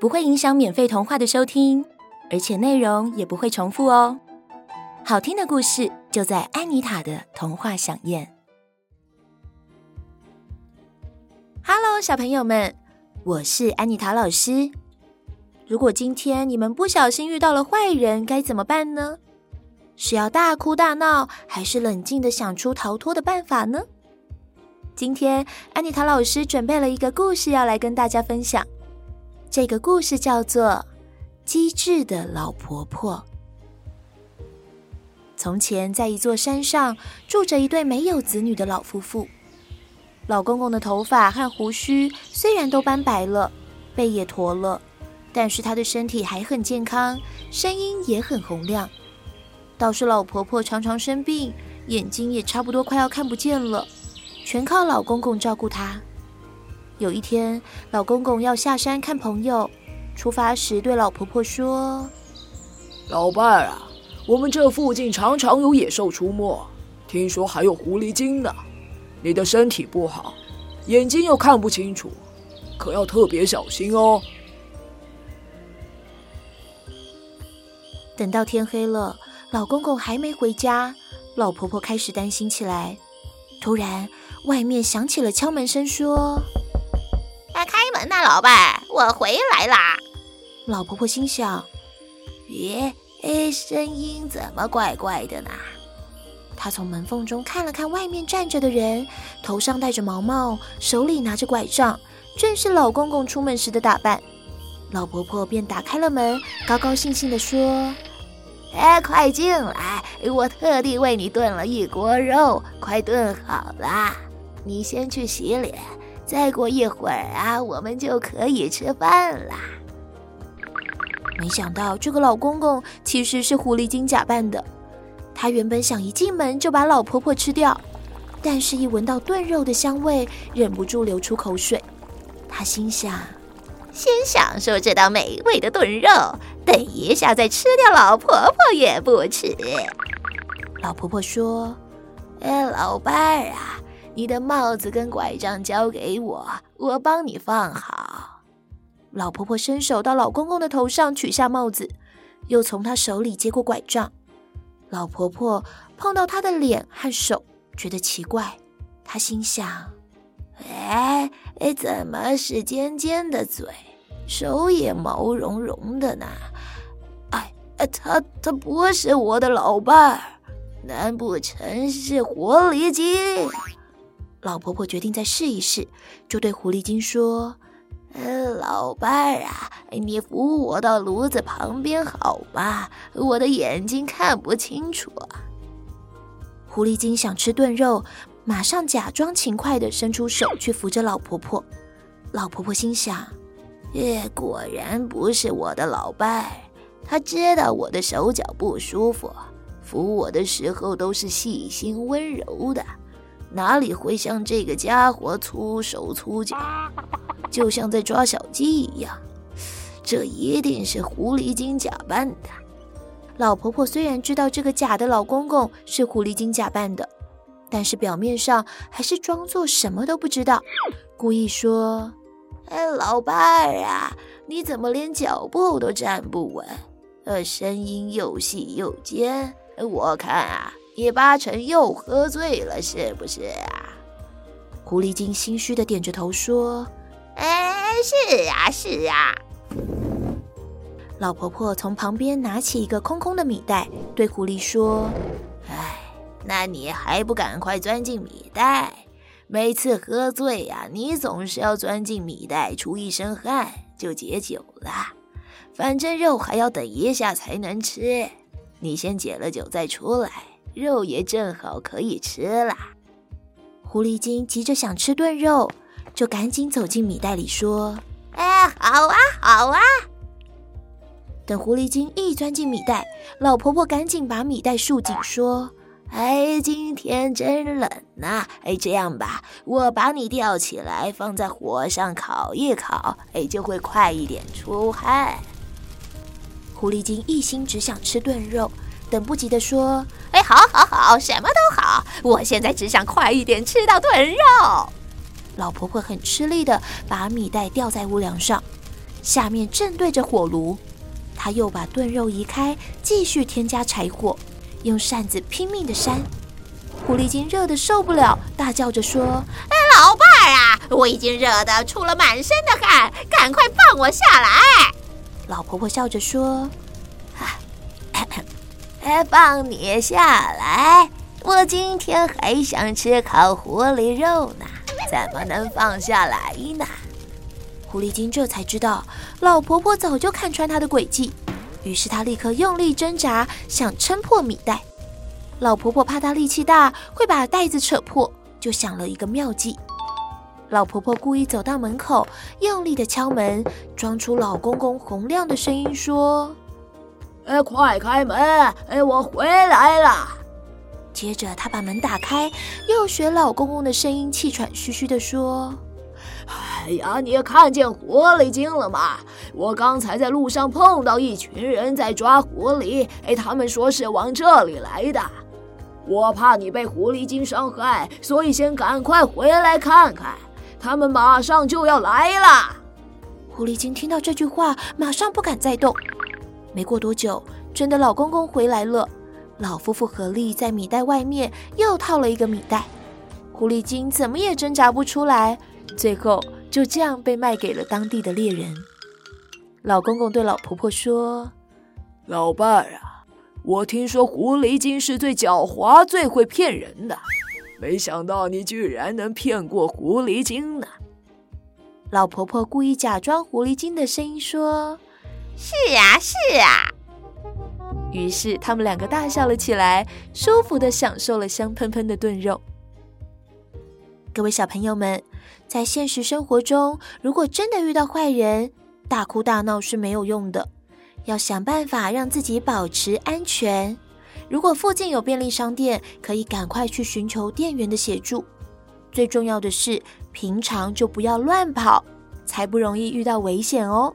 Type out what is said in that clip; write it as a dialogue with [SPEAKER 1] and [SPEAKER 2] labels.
[SPEAKER 1] 不会影响免费童话的收听，而且内容也不会重复哦。好听的故事就在安妮塔的童话饗宴。Hello，小朋友们，我是安妮塔老师。如果今天你们不小心遇到了坏人，该怎么办呢？是要大哭大闹，还是冷静的想出逃脱的办法呢？今天安妮塔老师准备了一个故事要来跟大家分享。这个故事叫做《机智的老婆婆》。从前，在一座山上住着一对没有子女的老夫妇。老公公的头发和胡须虽然都斑白了，背也驼了，但是他的身体还很健康，声音也很洪亮。倒是老婆婆常常生病，眼睛也差不多快要看不见了，全靠老公公照顾她。有一天，老公公要下山看朋友，出发时对老婆婆说：“
[SPEAKER 2] 老伴儿啊，我们这附近常常有野兽出没，听说还有狐狸精呢。你的身体不好，眼睛又看不清楚，可要特别小心哦。”
[SPEAKER 1] 等到天黑了，老公公还没回家，老婆婆开始担心起来。突然，外面响起了敲门声，说。
[SPEAKER 3] 开门呐，老伴，我回来啦。
[SPEAKER 1] 老婆婆心想：
[SPEAKER 3] 咦，哎，声音怎么怪怪的呢？
[SPEAKER 1] 她从门缝中看了看外面站着的人，头上戴着毛毛，手里拿着拐杖，正是老公公出门时的打扮。老婆婆便打开了门，高高兴兴地说：“
[SPEAKER 3] 哎，快进来，我特地为你炖了一锅肉，快炖好了，你先去洗脸。”再过一会儿啊，我们就可以吃饭了。
[SPEAKER 1] 没想到这个老公公其实是狐狸精假扮的。他原本想一进门就把老婆婆吃掉，但是一闻到炖肉的香味，忍不住流出口水。他心想：
[SPEAKER 3] 先享受这道美味的炖肉，等一下再吃掉老婆婆也不迟。
[SPEAKER 1] 老婆婆说：“
[SPEAKER 3] 哎，老伴儿啊。”你的帽子跟拐杖交给我，我帮你放好。
[SPEAKER 1] 老婆婆伸手到老公公的头上取下帽子，又从他手里接过拐杖。老婆婆碰到他的脸和手，觉得奇怪。她心想：
[SPEAKER 3] 哎哎，怎么是尖尖的嘴，手也毛茸茸的呢？哎哎，他他不是我的老伴儿，难不成是狐狸精？
[SPEAKER 1] 老婆婆决定再试一试，就对狐狸精说：“
[SPEAKER 3] 呃，老伴儿啊，你扶我到炉子旁边好吗？我的眼睛看不清楚。”
[SPEAKER 1] 狐狸精想吃炖肉，马上假装勤快地伸出手去扶着老婆婆。老婆婆心想：“
[SPEAKER 3] 耶，果然不是我的老伴儿，他知道我的手脚不舒服，扶我的时候都是细心温柔的。”哪里会像这个家伙粗手粗脚，就像在抓小鸡一样？这一定是狐狸精假扮的。
[SPEAKER 1] 老婆婆虽然知道这个假的老公公是狐狸精假扮的，但是表面上还是装作什么都不知道，故意说：“
[SPEAKER 3] 哎，老伴儿啊，你怎么连脚步都站不稳？呃，声音又细又尖，我看啊。”你八成又喝醉了，是不是啊？
[SPEAKER 1] 狐狸精心虚的点着头说：“
[SPEAKER 3] 哎，是啊，是啊。”
[SPEAKER 1] 老婆婆从旁边拿起一个空空的米袋，对狐狸说：“
[SPEAKER 3] 哎，那你还不赶快钻进米袋？每次喝醉呀、你总是要钻进米袋出一身汗就解酒了。反正肉还要等一下才能吃，你先解了酒再出来，肉也正好可以吃啦。
[SPEAKER 1] 狐狸精急着想吃炖肉，就赶紧走进米袋里说：“
[SPEAKER 3] 哎，好啊，好啊。”
[SPEAKER 1] 等狐狸精一钻进米袋，老婆婆赶紧把米袋束紧，说：“
[SPEAKER 3] 哎，今天真冷呐、啊！哎，这样吧，我把你吊起来，放在火上烤一烤，哎，就会快一点出汗。”
[SPEAKER 1] 狐狸精一心只想吃炖肉，等不及的说：“
[SPEAKER 3] 哎，好，好，好，什么都好，我现在只想快一点吃到炖肉。”
[SPEAKER 1] 老婆婆很吃力地把米袋吊在屋梁上，下面正对着火炉。她又把炖肉移开，继续添加柴火，用扇子拼命地扇。狐狸精热得受不了，大叫着说：“
[SPEAKER 3] 哎，老伴儿啊，我已经热得出了满身的汗，赶快放我下来！”
[SPEAKER 1] 老婆婆笑着
[SPEAKER 3] 说：“，放你下来？我今天还想吃烤狐狸肉呢，怎么能放下来呢？”
[SPEAKER 1] 狐狸精这才知道，老婆婆早就看穿她的诡计，于是她立刻用力挣扎，想撑破米袋。老婆婆怕她力气大会把袋子扯破，就想了一个妙计。老婆婆故意走到门口，用力地敲门，装出老公公洪亮的声音说：“
[SPEAKER 2] 哎，快开门！哎，我回来了。”
[SPEAKER 1] 接着她把门打开，又学老公公的声音，气喘吁吁地说。
[SPEAKER 2] 哎呀，你看见狐狸精了吗？我刚才在路上碰到一群人在抓狐狸，哎，他们说是往这里来的。我怕你被狐狸精伤害，所以先赶快回来看看。他们马上就要来了。
[SPEAKER 1] 狐狸精听到这句话，马上不敢再动。没过多久，真的老公公回来了。老夫妇合力在米袋外面又套了一个米袋，狐狸精怎么也挣扎不出来。最后就这样被卖给了当地的猎人。老公公对老婆婆说：“
[SPEAKER 2] 老伴儿啊，我听说狐狸精是最狡猾、最会骗人的，没想到你居然能骗过狐狸精呢。”
[SPEAKER 1] 老婆婆故意假装狐狸精的声音说：“
[SPEAKER 3] 是啊，是啊。”
[SPEAKER 1] 于是他们两个大笑了起来，舒服地享受了香喷喷的炖肉。各位小朋友们。在现实生活中，如果真的遇到坏人，大哭大闹是没有用的，要想办法让自己保持安全。如果附近有便利商店，可以赶快去寻求店员的协助。最重要的是，平常就不要乱跑，才不容易遇到危险哦。